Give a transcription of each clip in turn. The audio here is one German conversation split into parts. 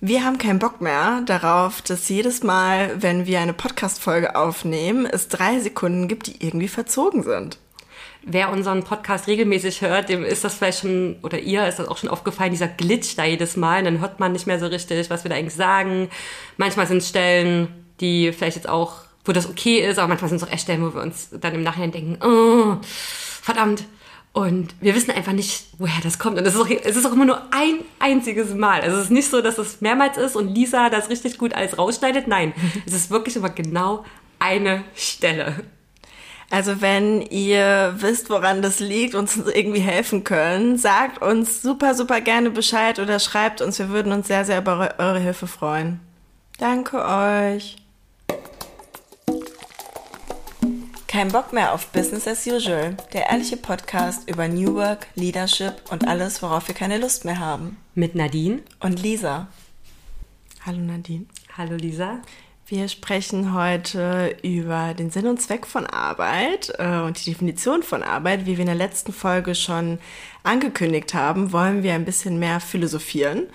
Wir haben keinen Bock mehr darauf, dass jedes Mal, wenn wir eine Podcast-Folge aufnehmen, es drei Sekunden gibt, die irgendwie verzogen sind. Wer unseren Podcast regelmäßig hört, dem ist das vielleicht schon, oder ihr ist das auch schon aufgefallen, dieser Glitch da jedes Mal. Und dann hört man nicht mehr so richtig, was wir da eigentlich sagen. Manchmal sind es Stellen, die vielleicht jetzt auch, wo das okay ist, aber manchmal sind es auch echt Stellen, wo wir uns dann im Nachhinein denken, oh, verdammt, und wir wissen einfach nicht, woher das kommt. Und es ist, auch, es ist auch immer nur ein einziges Mal. Also es ist nicht so, dass es mehrmals ist und Lisa das richtig gut alles rausschneidet. Nein, es ist wirklich immer genau eine Stelle. Also wenn ihr wisst, woran das liegt, uns irgendwie helfen können, sagt uns super, super gerne Bescheid oder schreibt uns. Wir würden uns sehr, sehr über eure Hilfe freuen. Danke euch. Kein Bock mehr auf Business as usual, der ehrliche Podcast über New Work, Leadership und alles, worauf wir keine Lust mehr haben. Mit Nadine und Lisa. Hallo Nadine. Hallo Lisa. Wir sprechen heute über den Sinn und Zweck von Arbeit äh, und die Definition von Arbeit. Wie wir in der letzten Folge schon angekündigt haben, wollen wir ein bisschen mehr philosophieren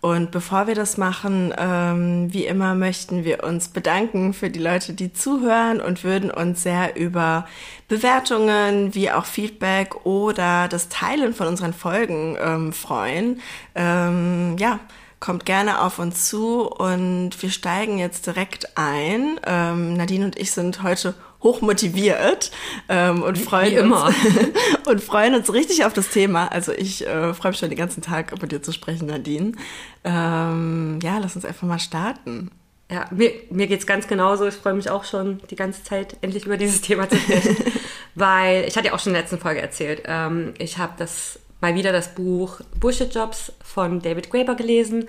und bevor wir das machen, ähm, wie immer möchten wir uns bedanken für die Leute, die zuhören und würden uns sehr über Bewertungen wie auch Feedback oder das Teilen von unseren Folgen ähm, freuen. Ähm, ja, kommt gerne auf uns zu und wir steigen jetzt direkt ein. Ähm, Nadine und ich sind heute hoch motiviert ähm, und freuen Wie uns und freuen uns richtig auf das Thema. Also ich äh, freue mich schon den ganzen Tag, mit dir zu sprechen, Nadine. Ähm, ja, lass uns einfach mal starten. Ja, mir, mir geht es ganz genauso. Ich freue mich auch schon die ganze Zeit, endlich über dieses Thema zu sprechen. weil, ich hatte ja auch schon in der letzten Folge erzählt, ähm, ich habe das mal wieder das Buch Bullshit Jobs von David Graeber gelesen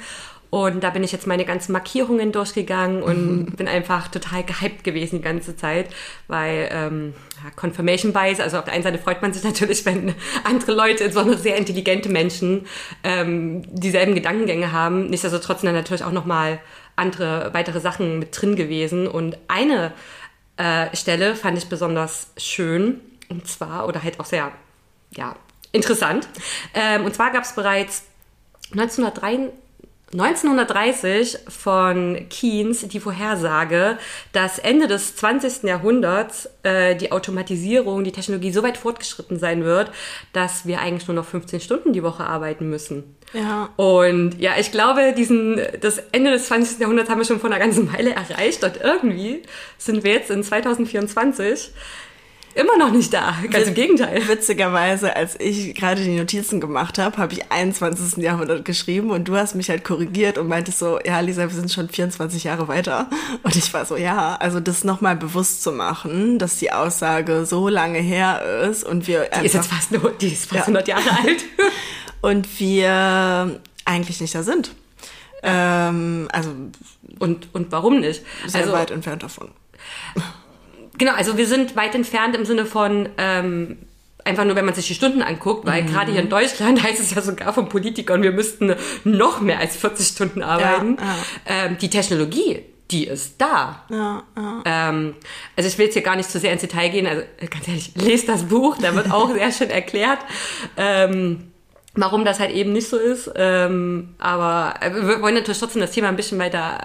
und da bin ich jetzt meine ganzen Markierungen durchgegangen und bin einfach total gehypt gewesen die ganze Zeit, weil ähm, ja, Confirmation Bias, also auf der einen Seite freut man sich natürlich, wenn andere Leute, insbesondere sehr intelligente Menschen, ähm, dieselben Gedankengänge haben. Nichtsdestotrotz sind da natürlich auch nochmal andere, weitere Sachen mit drin gewesen. Und eine äh, Stelle fand ich besonders schön, und zwar, oder halt auch sehr, ja, interessant. Ähm, und zwar gab es bereits 1903 1930 von Keynes die Vorhersage, dass Ende des 20. Jahrhunderts äh, die Automatisierung, die Technologie so weit fortgeschritten sein wird, dass wir eigentlich nur noch 15 Stunden die Woche arbeiten müssen. Ja. Und ja, ich glaube, diesen, das Ende des 20. Jahrhunderts haben wir schon vor einer ganzen Weile erreicht und irgendwie sind wir jetzt in 2024 immer noch nicht da. Ganz im Gegenteil. Witzigerweise, als ich gerade die Notizen gemacht habe, habe ich 21. Jahrhundert geschrieben und du hast mich halt korrigiert und meintest so, ja, Lisa, wir sind schon 24 Jahre weiter. Und ich war so, ja, also das nochmal bewusst zu machen, dass die Aussage so lange her ist und wir Die ist jetzt fast, nur, die ist fast ja. 100 Jahre alt. und wir eigentlich nicht da sind. Ähm, also und, und warum nicht? Sehr also, weit entfernt davon. Genau, also wir sind weit entfernt im Sinne von ähm, einfach nur, wenn man sich die Stunden anguckt, weil mhm. gerade hier in Deutschland heißt es ja sogar von Politikern, wir müssten noch mehr als 40 Stunden arbeiten. Ja, ja. Ähm, die Technologie, die ist da. Ja, ja. Ähm, also ich will jetzt hier gar nicht zu sehr ins Detail gehen, also ganz ehrlich, lest das Buch, da wird auch sehr schön erklärt. Ähm, warum das halt eben nicht so ist. Ähm, aber wir wollen natürlich trotzdem das Thema ein bisschen weiter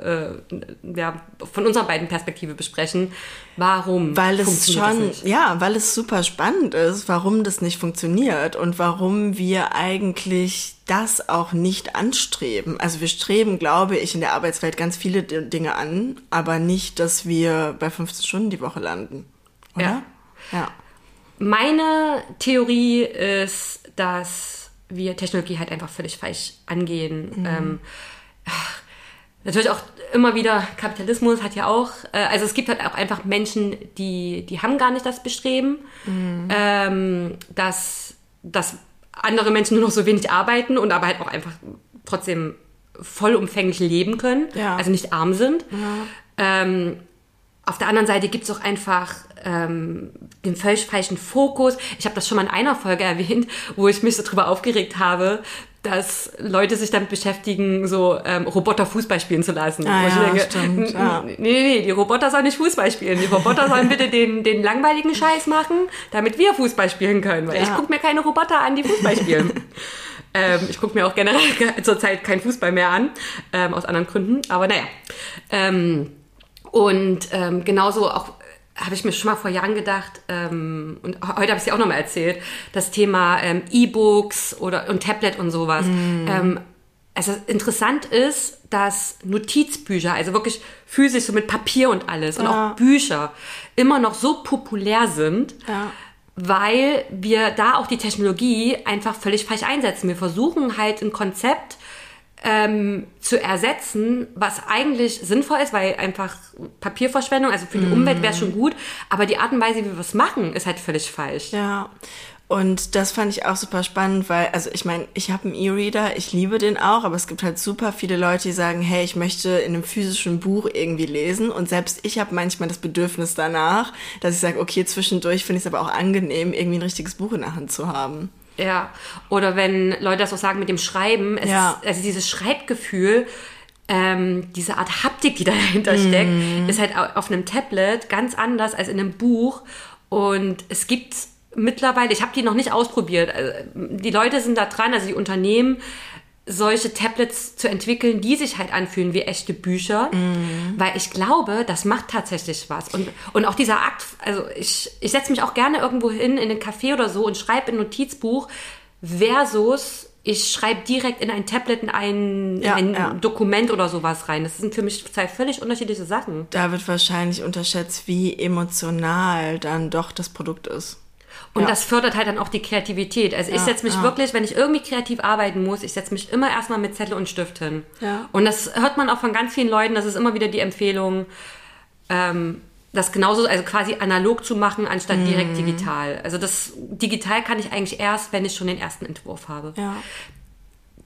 äh, äh, ja, von unserer beiden Perspektive besprechen. Warum? Weil es schon, ja, weil es super spannend ist, warum das nicht funktioniert und warum wir eigentlich das auch nicht anstreben. Also wir streben, glaube ich, in der Arbeitswelt ganz viele Dinge an, aber nicht, dass wir bei 15 Stunden die Woche landen. Oder? Ja. ja. Meine Theorie ist, dass wir Technologie halt einfach völlig falsch angehen. Mhm. Ähm, natürlich auch immer wieder Kapitalismus hat ja auch, äh, also es gibt halt auch einfach Menschen, die, die haben gar nicht das Bestreben, mhm. ähm, dass, dass andere Menschen nur noch so wenig arbeiten und aber halt auch einfach trotzdem vollumfänglich leben können, ja. also nicht arm sind. Ja. Ähm, auf der anderen Seite gibt es auch einfach ähm, den völlig falschen Fokus. Ich habe das schon mal in einer Folge erwähnt, wo ich mich so drüber aufgeregt habe, dass Leute sich damit beschäftigen, so ähm, Roboter Fußball spielen zu lassen. Ah, ja, denke, stimmt, ja. nee, nee, nee, die Roboter sollen nicht Fußball spielen. Die Roboter sollen bitte den, den langweiligen Scheiß machen, damit wir Fußball spielen können. Weil ja. ich gucke mir keine Roboter an, die Fußball spielen. Ähm, ich gucke mir auch generell zurzeit keinen Fußball mehr an, ähm, aus anderen Gründen. Aber naja. Ähm, und ähm, genauso auch habe ich mir schon mal vor Jahren gedacht, ähm, und heute habe ich es ja auch nochmal erzählt, das Thema ähm, E-Books oder und Tablet und sowas. Mm. Ähm, also interessant ist, dass Notizbücher, also wirklich physisch so mit Papier und alles ja. und auch Bücher immer noch so populär sind, ja. weil wir da auch die Technologie einfach völlig falsch einsetzen. Wir versuchen halt ein Konzept ähm, zu ersetzen, was eigentlich sinnvoll ist, weil einfach Papierverschwendung, also für die mm. Umwelt wäre schon gut, aber die Art und Weise, wie wir es machen, ist halt völlig falsch. Ja. Und das fand ich auch super spannend, weil, also ich meine, ich habe einen E-Reader, ich liebe den auch, aber es gibt halt super viele Leute, die sagen, hey, ich möchte in einem physischen Buch irgendwie lesen. Und selbst ich habe manchmal das Bedürfnis danach, dass ich sage, okay, zwischendurch finde ich es aber auch angenehm, irgendwie ein richtiges Buch in der Hand zu haben. Ja, oder wenn Leute das auch sagen mit dem Schreiben, es ja. ist, also dieses Schreibgefühl, ähm, diese Art Haptik, die dahinter steckt, mm. ist halt auf einem Tablet ganz anders als in einem Buch. Und es gibt mittlerweile, ich habe die noch nicht ausprobiert. Also, die Leute sind da dran, also die Unternehmen, solche Tablets zu entwickeln, die sich halt anfühlen wie echte Bücher, mm. weil ich glaube, das macht tatsächlich was. Und, und auch dieser Akt, also ich, ich setze mich auch gerne irgendwo hin in den Café oder so und schreibe ein Notizbuch versus ich schreibe direkt in ein Tablet in ein, ja, in ein ja. Dokument oder sowas rein. Das sind für mich zwei völlig unterschiedliche Sachen. Da wird wahrscheinlich unterschätzt, wie emotional dann doch das Produkt ist. Und ja. das fördert halt dann auch die Kreativität. Also ich setze mich ja. wirklich, wenn ich irgendwie kreativ arbeiten muss, ich setze mich immer erstmal mit Zettel und Stift hin. Und das hört man auch von ganz vielen Leuten, das ist immer wieder die Empfehlung, ähm, das genauso, also quasi analog zu machen, anstatt mhm. direkt digital. Also das digital kann ich eigentlich erst, wenn ich schon den ersten Entwurf habe.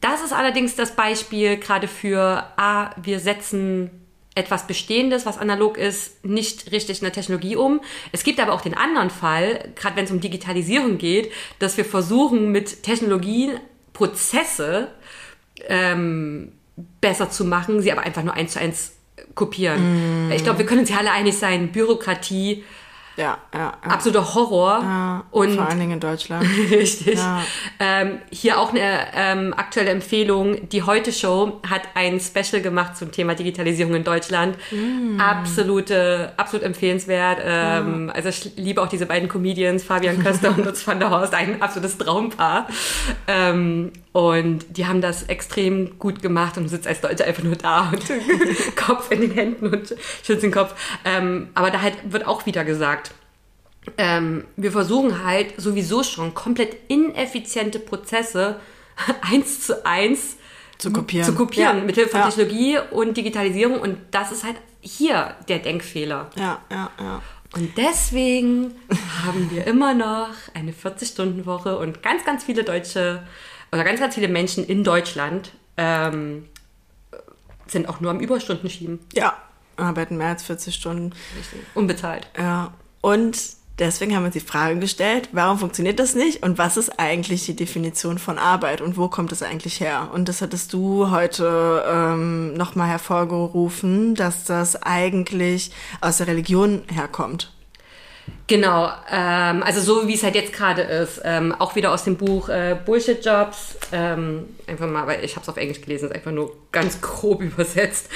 Das ist allerdings das Beispiel gerade für, ah, wir setzen etwas Bestehendes, was analog ist, nicht richtig in der Technologie um. Es gibt aber auch den anderen Fall, gerade wenn es um Digitalisierung geht, dass wir versuchen, mit Technologien Prozesse ähm, besser zu machen, sie aber einfach nur eins zu eins kopieren. Mm. Ich glaube, wir können uns ja alle einig sein, Bürokratie ja, ja, ja. Absoluter Horror. Ja, und vor allen Dingen in Deutschland. Richtig. Ja. Ähm, hier auch eine ähm, aktuelle Empfehlung. Die Heute Show hat ein Special gemacht zum Thema Digitalisierung in Deutschland. Mm. Absolute, absolut empfehlenswert. Ähm, ja. Also ich liebe auch diese beiden Comedians, Fabian Köster und Lutz van der Horst, ein absolutes Traumpaar. Ähm, und die haben das extrem gut gemacht und sitzt als Deutscher einfach nur da und Kopf in den Händen und schützt den Kopf. Ähm, aber da halt wird auch wieder gesagt, ähm, wir versuchen halt sowieso schon komplett ineffiziente Prozesse eins zu eins zu kopieren, zu kopieren ja. mit Hilfe von ja. Technologie und Digitalisierung. Und das ist halt hier der Denkfehler. Ja, ja, ja. Und deswegen haben wir immer noch eine 40-Stunden-Woche und ganz, ganz viele Deutsche oder ganz, ganz viele Menschen in Deutschland ähm, sind auch nur am Überstunden schieben. Ja, arbeiten mehr als 40 Stunden. Richtig. Unbezahlt. Ja. Und deswegen haben wir uns die Frage gestellt, warum funktioniert das nicht und was ist eigentlich die Definition von Arbeit und wo kommt es eigentlich her? Und das hattest du heute ähm, nochmal hervorgerufen, dass das eigentlich aus der Religion herkommt. Genau, ähm, also so wie es halt jetzt gerade ist, ähm, auch wieder aus dem Buch äh, Bullshit Jobs, ähm, einfach mal, weil ich habe es auf Englisch gelesen, ist einfach nur ganz grob übersetzt,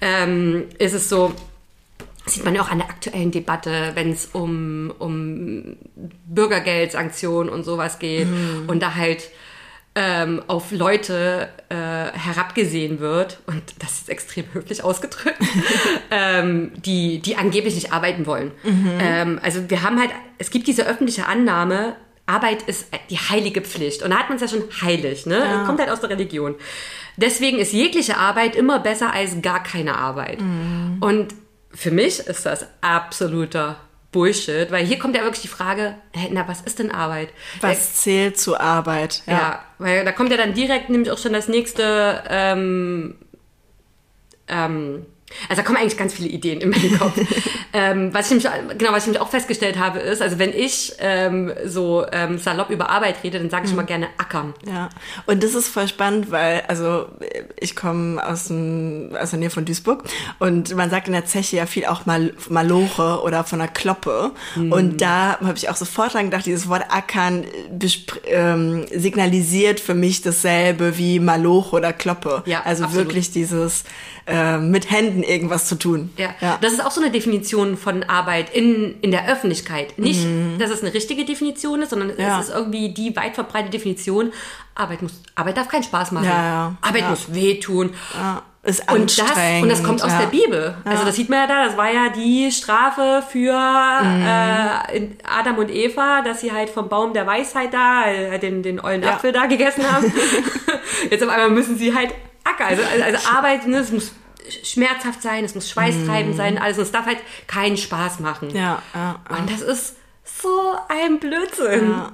ähm, ist es so, sieht man ja auch an der aktuellen Debatte, wenn es um, um Bürgergeldsanktionen und sowas geht mhm. und da halt ähm, auf Leute äh, herabgesehen wird, und das ist extrem höflich ausgedrückt, ähm, die, die angeblich nicht arbeiten wollen. Mhm. Ähm, also wir haben halt, es gibt diese öffentliche Annahme, Arbeit ist die heilige Pflicht. Und da hat man es ja schon heilig, ne? Ja. Kommt halt aus der Religion. Deswegen ist jegliche Arbeit immer besser als gar keine Arbeit. Mhm. Und für mich ist das absoluter Bullshit, weil hier kommt ja wirklich die Frage, na, was ist denn Arbeit? Was zählt zu Arbeit? Ja. ja. weil da kommt ja dann direkt nämlich auch schon das nächste, ähm, ähm, Also da kommen eigentlich ganz viele Ideen in meinen Kopf. ähm, was ich nämlich, genau, was ich nämlich auch festgestellt habe, ist, also wenn ich ähm, so ähm, salopp über Arbeit rede, dann sage ich mhm. immer gerne ackern. Ja, und das ist voll spannend, weil, also ich komme aus, aus der Nähe von Duisburg und man sagt in der Zeche ja viel auch mal Maloche oder von der Kloppe. Mhm. Und da habe ich auch sofort dran gedacht, dieses Wort ackern ähm, signalisiert für mich dasselbe wie Maloche oder Kloppe. Ja, also absolut. wirklich dieses äh, mit Händen irgendwas zu tun. Ja. ja. das ist auch so eine Definition von Arbeit in, in der Öffentlichkeit. Nicht, mhm. dass es eine richtige Definition ist, sondern ja. es ist irgendwie die weit verbreitete Definition. Arbeit muss, Arbeit darf keinen Spaß machen. Ja, Arbeit muss wehtun. Ist und das, und das kommt aus der Bibel. Also das sieht man ja da, das war ja die Strafe für mhm. äh, Adam und Eva, dass sie halt vom Baum der Weisheit da, äh, den, den ollen Apfel da gegessen haben. Jetzt auf einmal müssen sie halt Acker. Also, also, also Arbeit, ne, es muss schmerzhaft sein, es muss schweißtreibend mm. sein, alles. Und es darf halt keinen Spaß machen. Ja, ja, ja. Und das ist so ein Blödsinn. Ja.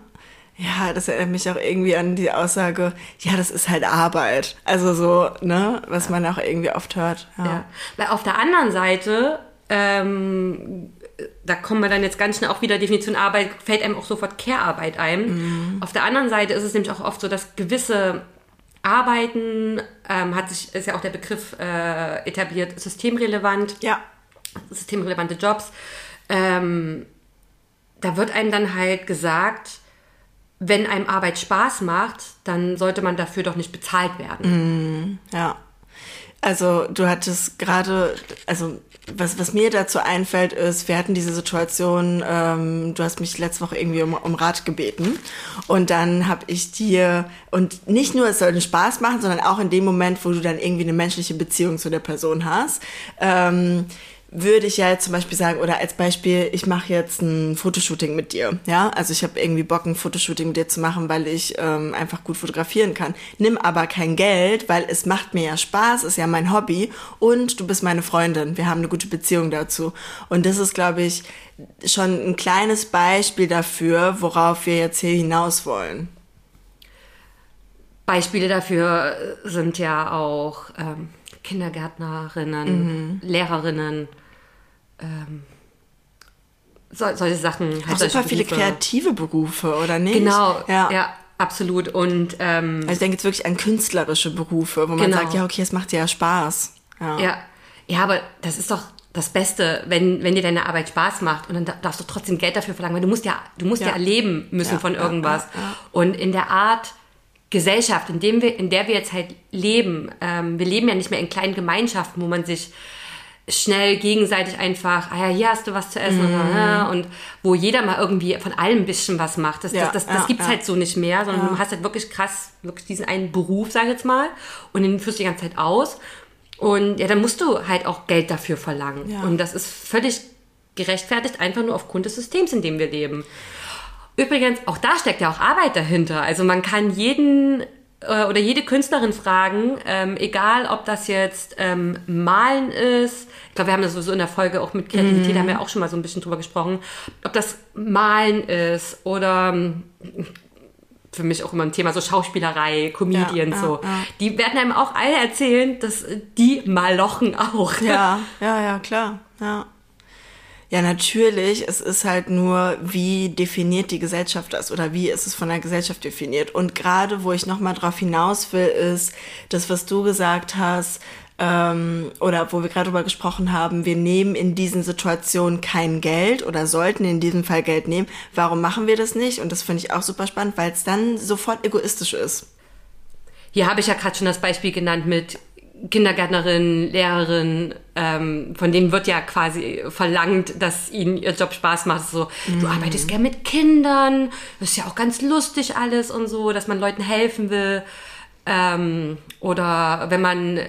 Ja, das erinnert mich auch irgendwie an die Aussage, ja, das ist halt Arbeit. Also so, ne, was man auch irgendwie oft hört. Ja. Weil auf der anderen Seite, ähm, da kommen wir dann jetzt ganz schnell auch wieder Definition Arbeit, fällt einem auch sofort Care-Arbeit ein. Mhm. Auf der anderen Seite ist es nämlich auch oft so, dass gewisse Arbeiten ähm, hat sich, ist ja auch der Begriff äh, etabliert, systemrelevant. Ja. Systemrelevante Jobs. Ähm, da wird einem dann halt gesagt, wenn einem Arbeit Spaß macht, dann sollte man dafür doch nicht bezahlt werden. Mm, ja. Also du hattest gerade, also was, was mir dazu einfällt, ist, wir hatten diese Situation, ähm, du hast mich letzte Woche irgendwie um, um Rat gebeten. Und dann habe ich dir, und nicht nur, es soll einen Spaß machen, sondern auch in dem Moment, wo du dann irgendwie eine menschliche Beziehung zu der Person hast, ähm, würde ich ja jetzt zum Beispiel sagen, oder als Beispiel, ich mache jetzt ein Fotoshooting mit dir. Ja, also ich habe irgendwie Bock, ein Fotoshooting mit dir zu machen, weil ich ähm, einfach gut fotografieren kann. Nimm aber kein Geld, weil es macht mir ja Spaß, ist ja mein Hobby und du bist meine Freundin. Wir haben eine gute Beziehung dazu. Und das ist, glaube ich, schon ein kleines Beispiel dafür, worauf wir jetzt hier hinaus wollen. Beispiele dafür sind ja auch ähm, Kindergärtnerinnen, mhm. Lehrerinnen, ähm, so, solche Sachen. Halt Auch super viele kreative Berufe, oder nicht? Genau, ja. ja absolut. Und ähm, also ich denke jetzt wirklich an künstlerische Berufe, wo man genau. sagt, ja, okay, es macht dir ja Spaß. Ja. ja. ja, aber das ist doch das Beste, wenn, wenn dir deine Arbeit Spaß macht und dann darfst du trotzdem Geld dafür verlangen, weil du musst ja, du musst ja, ja erleben müssen ja, von irgendwas. Und in der Art Gesellschaft, in, dem wir, in der wir jetzt halt leben, ähm, wir leben ja nicht mehr in kleinen Gemeinschaften, wo man sich schnell gegenseitig einfach, ah ja, hier hast du was zu essen mm. und wo jeder mal irgendwie von allem ein bisschen was macht. Das, ja, das, das, das ja, gibt's ja. halt so nicht mehr, sondern du hast halt wirklich krass, wirklich diesen einen Beruf, sag ich jetzt mal, und den führst du die ganze Zeit aus. Und ja, dann musst du halt auch Geld dafür verlangen. Und das ist völlig gerechtfertigt, einfach nur aufgrund des Systems, in dem wir leben. Übrigens, auch da steckt ja auch Arbeit dahinter. Also man kann jeden äh, oder jede Künstlerin fragen, ähm, egal ob das jetzt ähm, Malen ist, ich glaube, wir haben das sowieso in der Folge auch mit Kreativität, mm. haben wir auch schon mal so ein bisschen drüber gesprochen, ob das Malen ist oder ähm, für mich auch immer ein Thema, so Schauspielerei, Comedians, ja, so. Ja. Die werden einem auch alle erzählen, dass die malochen auch. Ja, ja, ja, klar, ja. Ja, natürlich. Es ist halt nur, wie definiert die Gesellschaft das oder wie ist es von der Gesellschaft definiert. Und gerade, wo ich nochmal drauf hinaus will, ist das, was du gesagt hast, ähm, oder wo wir gerade drüber gesprochen haben, wir nehmen in diesen Situationen kein Geld oder sollten in diesem Fall Geld nehmen. Warum machen wir das nicht? Und das finde ich auch super spannend, weil es dann sofort egoistisch ist. Hier habe ich ja gerade schon das Beispiel genannt mit Kindergärtnerin, Lehrerin, ähm, von denen wird ja quasi verlangt, dass ihnen ihr Job Spaß macht. So, mhm. du arbeitest gern mit Kindern, das ist ja auch ganz lustig alles und so, dass man Leuten helfen will. Ähm, oder wenn man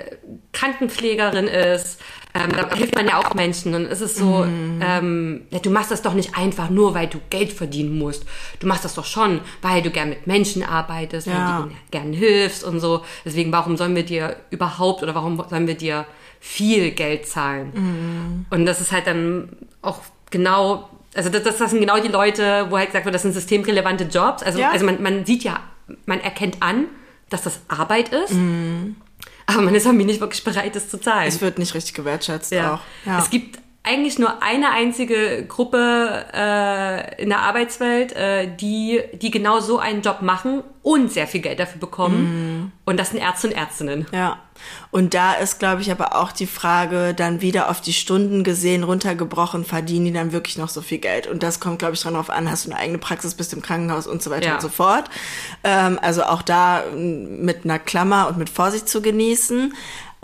Krankenpflegerin ist, ähm, da hilft man ja auch Menschen. Und es ist so, mm. ähm, ja, du machst das doch nicht einfach nur, weil du Geld verdienen musst. Du machst das doch schon, weil du gern mit Menschen arbeitest, ja. weil du gern hilfst und so. Deswegen, warum sollen wir dir überhaupt oder warum sollen wir dir viel Geld zahlen? Mm. Und das ist halt dann auch genau, also das, das sind genau die Leute, wo halt gesagt wird, das sind systemrelevante Jobs. Also, ja. also man, man sieht ja, man erkennt an, dass das Arbeit ist. Mm. aber man ist irgendwie nicht wirklich bereit, das zu zahlen. Es wird nicht richtig gewertschätzt ja. auch. Ja. Es gibt eigentlich nur eine einzige Gruppe äh, in der Arbeitswelt, äh, die, die genau so einen Job machen und sehr viel Geld dafür bekommen. Mm. Und das sind Ärzte und Ärztinnen. Ja. Und da ist, glaube ich, aber auch die Frage, dann wieder auf die Stunden gesehen, runtergebrochen, verdienen die dann wirklich noch so viel Geld? Und das kommt, glaube ich, darauf an, hast du eine eigene Praxis, bist im Krankenhaus und so weiter Ja. und so fort. Ähm, also auch da mit einer Klammer und mit Vorsicht zu genießen.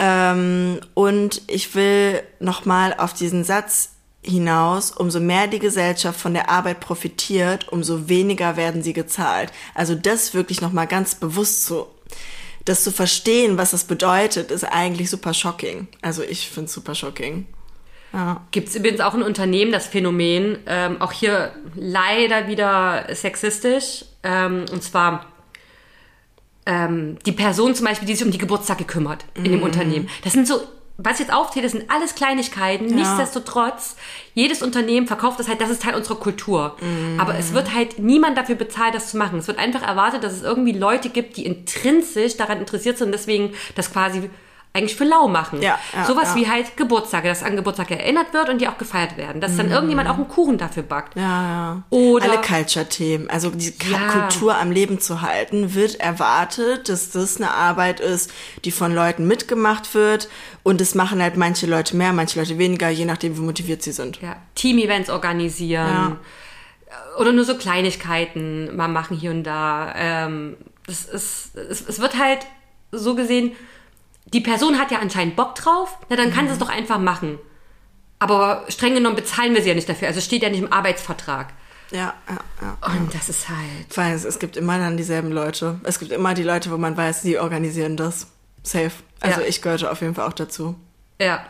Ähm, und ich will nochmal auf diesen Satz hinaus, umso mehr die Gesellschaft von der Arbeit profitiert, umso weniger werden sie gezahlt. Also das wirklich nochmal ganz bewusst zu, das zu verstehen, was das bedeutet, ist eigentlich super shocking. Also ich finde es super shocking. Ja. Gibt es übrigens auch ein Unternehmen, das Phänomen, ähm, auch hier leider wieder sexistisch, ähm, und zwar ähm, die Person zum Beispiel, die sich um die Geburtstage kümmert in dem Unternehmen. Das sind so, was jetzt aufzähle, das sind alles Kleinigkeiten. Nichtsdestotrotz, jedes Unternehmen verkauft das halt, das ist Teil unserer Kultur. Aber es wird halt niemand dafür bezahlt, das zu machen. Es wird einfach erwartet, dass es irgendwie Leute gibt, die intrinsisch daran interessiert sind und deswegen das quasi eigentlich für lau machen. Ja, ja, Sowas ja. wie halt Geburtstage, dass an Geburtstage erinnert wird und die auch gefeiert werden. Dass dann irgendjemand auch einen Kuchen dafür backt. Ja, ja. Oder- Alle Culture-Themen, also die. Kultur am Leben zu halten, wird erwartet, dass das eine Arbeit ist, die von Leuten mitgemacht wird. Und das machen halt manche Leute mehr, manche Leute weniger, je nachdem, wie motiviert sie sind. Ja, Team-Events organisieren. Oder nur so Kleinigkeiten mal machen hier und da. Ähm, das ist, es, es wird halt so gesehen, die Person hat ja anscheinend Bock drauf, na dann kann sie es doch einfach machen. Aber streng genommen bezahlen wir sie ja nicht dafür. Also es steht ja nicht im Arbeitsvertrag. Ja, ja, ja. Und das ist halt. Allem, es, es gibt immer dann dieselben Leute. Es gibt immer die Leute, wo man weiß, die organisieren das. Safe. Also Ja. ich gehörte auf jeden Fall auch dazu. Ja.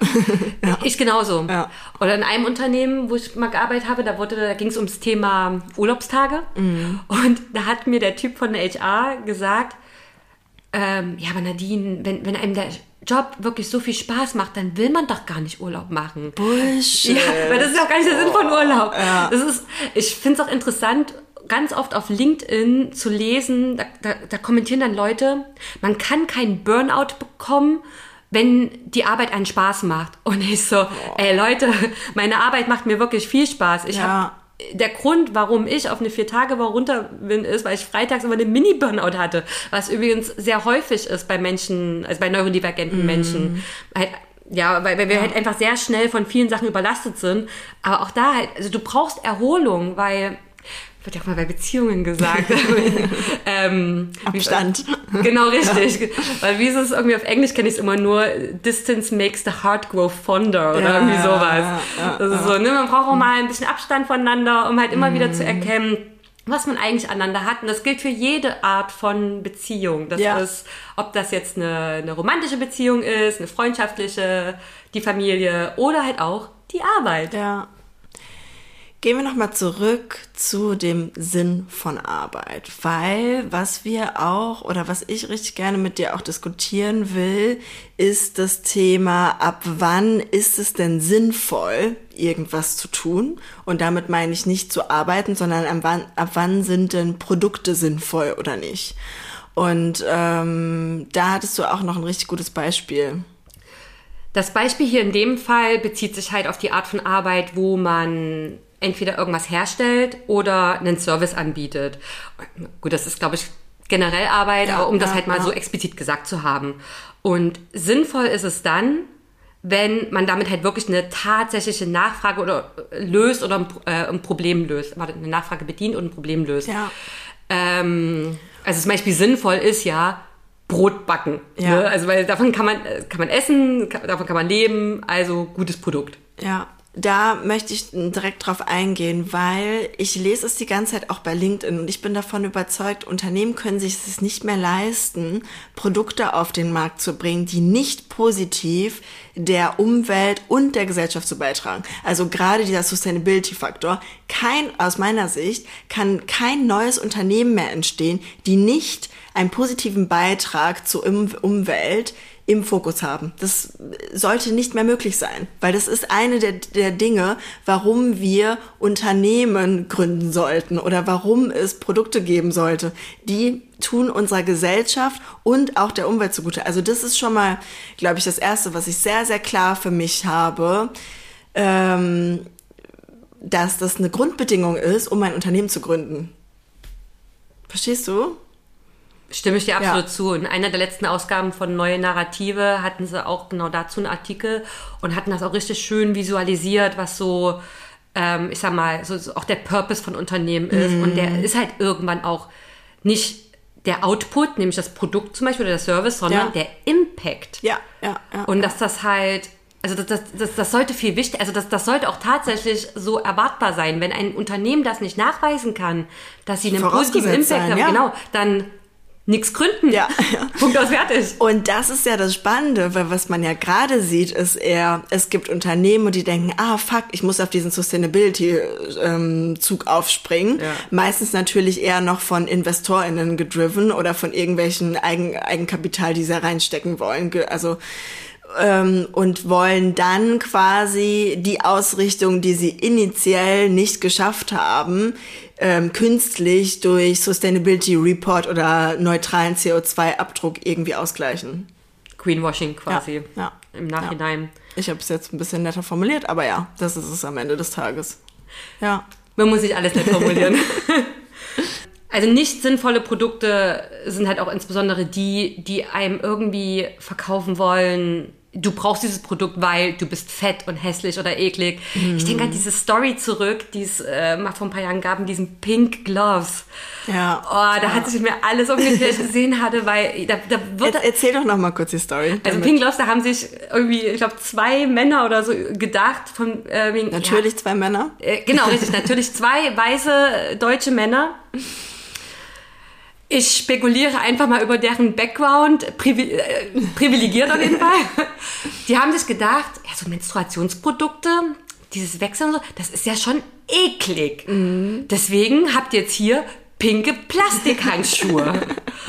Ich genauso. Ja. Oder in einem Unternehmen, wo ich mal gearbeitet habe, da, wurde, da ging es ums Thema Urlaubstage. Und da hat mir der Typ von der HR gesagt, ähm, ja, aber Nadine, wenn, wenn einem der Job wirklich so viel Spaß macht, dann will man doch gar nicht Urlaub machen. Bullshit. Ja, weil das ist auch gar nicht der Sinn von Urlaub. Das ist, ich finde es auch interessant, ganz oft auf LinkedIn zu lesen, da, da, da kommentieren dann Leute, man kann keinen Burnout bekommen, wenn die Arbeit einen Spaß macht. Und ich so, ey Leute, meine Arbeit macht mir wirklich viel Spaß. Ich Ja. hab, der Grund, warum ich auf eine vier Tage Woche runter bin, ist, weil ich freitags immer eine Mini-Burnout hatte, was übrigens sehr häufig ist bei Menschen, also bei neurodivergenten Menschen. Halt, ja, weil, weil wir halt einfach sehr schnell von vielen Sachen überlastet sind. Aber auch da halt, also du brauchst Erholung, weil wird ja auch mal bei Beziehungen gesagt. ähm, Abstand. Wie, genau, richtig. Weil wie ist es irgendwie auf Englisch kenne ich es immer nur, Distance makes the heart grow fonder oder Ja, irgendwie ja, sowas. ja, ja, das ist so, ne? Man braucht auch mal ein bisschen Abstand voneinander, um halt immer wieder Mhm. zu erkennen, was man eigentlich aneinander hat. Und das gilt für jede Art von Beziehung. Das Ja. ist, ob das jetzt eine, eine romantische Beziehung ist, eine freundschaftliche, die Familie oder halt auch die Arbeit. Ja. Gehen wir nochmal zurück zu dem Sinn von Arbeit, weil was wir auch oder was ich richtig gerne mit dir auch diskutieren will, ist das Thema, ab wann ist es denn sinnvoll, irgendwas zu tun? Und damit meine ich nicht zu arbeiten, sondern ab wann, ab wann sind denn Produkte sinnvoll oder nicht? Und ähm, da hattest du auch noch ein richtig gutes Beispiel. Das Beispiel hier in dem Fall bezieht sich halt auf die Art von Arbeit, wo man entweder irgendwas herstellt oder einen Service anbietet. Gut, das ist, glaube ich, generell Arbeit, Ja, aber um das ja, halt mal ja. so explizit gesagt zu haben. Und sinnvoll ist es dann, wenn man damit halt wirklich eine tatsächliche Nachfrage oder löst oder ein, äh, ein Problem löst. Warte, eine Nachfrage bedient und ein Problem löst. Ja. Ähm, also zum Beispiel sinnvoll ist ja Brot backen. Ja. Ne? Also weil davon kann man, äh, kann man essen, kann, davon kann man leben, also gutes Produkt. Ja, da möchte ich direkt drauf eingehen, weil ich lese es die ganze Zeit auch bei LinkedIn und ich bin davon überzeugt, Unternehmen können sich es nicht mehr leisten, Produkte auf den Markt zu bringen, die nicht positiv der Umwelt und der Gesellschaft zu beitragen. Also gerade dieser Sustainability-Faktor. Kein, aus meiner Sicht, kann kein neues Unternehmen mehr entstehen, die nicht einen positiven Beitrag zur Um- Umwelt im Fokus haben. Das sollte nicht mehr möglich sein, weil das ist eine der, der Dinge, warum wir Unternehmen gründen sollten oder warum es Produkte geben sollte, die tun unserer Gesellschaft und auch der Umwelt zugute. Also das ist schon mal, glaube ich, das Erste, was ich sehr, sehr klar für mich habe, ähm, dass das eine Grundbedingung ist, um ein Unternehmen zu gründen. Verstehst du? Stimme ich dir absolut ja. zu. In einer der letzten Ausgaben von Neue Narrative hatten sie auch genau dazu einen Artikel und hatten das auch richtig schön visualisiert, was so, ähm, ich sag mal, so, so, auch der Purpose von Unternehmen ist. Mm. Und der ist halt irgendwann auch nicht der Output, nämlich das Produkt zum Beispiel oder der Service, sondern ja. der Impact. Ja, ja, ja. Und dass das halt also das, das, das, das sollte viel wichtig, also das, das sollte auch tatsächlich so erwartbar sein. Wenn ein Unternehmen das nicht nachweisen kann, dass sie einen positiven Impact sein, haben, ja. genau, dann nichts gründen. Ja, ja. Punkt aus fertig. Und das ist ja das Spannende, weil was man ja gerade sieht, ist eher, es gibt Unternehmen, die denken, ah fuck, ich muss auf diesen Sustainability-Zug ähm, aufspringen. Ja. Meistens natürlich eher noch von InvestorInnen gedriven oder von irgendwelchen Eigen, Eigenkapital, die sie reinstecken wollen. Also ähm, und wollen dann quasi die Ausrichtung, die sie initiell nicht geschafft haben, ähm, künstlich durch Sustainability Report oder neutralen CO2-Abdruck irgendwie ausgleichen. Greenwashing quasi ja, ja, im Nachhinein. Ja. Ich habe es jetzt ein bisschen netter formuliert, aber ja, das ist es am Ende des Tages. Ja. Man muss nicht alles nett formulieren. Also nicht sinnvolle Produkte sind halt auch insbesondere die, die einem irgendwie verkaufen wollen, du brauchst dieses Produkt, weil du bist fett und hässlich oder eklig. Mm. Ich denke an diese Story zurück, die es äh, mal vor ein paar Jahren gab, in diesen Pink Gloves. Ja. Oh, da ja. hat sich mir alles ungefähr gesehen hatte, weil da, da wird... Er, erzähl doch noch mal kurz die Story. Also damit. Pink Gloves, da haben sich irgendwie, ich glaube, zwei Männer oder so gedacht von... Äh, wegen, natürlich ja, zwei Männer. Äh, genau, richtig. natürlich zwei weiße deutsche Männer ich spekuliere einfach mal über deren Background, privi äh, privilegiert auf jeden Fall. Die haben sich gedacht, ja, so Menstruationsprodukte, dieses Wechseln und so, das ist ja schon eklig. Mhm. Deswegen habt ihr jetzt hier pinke Plastikhandschuhe.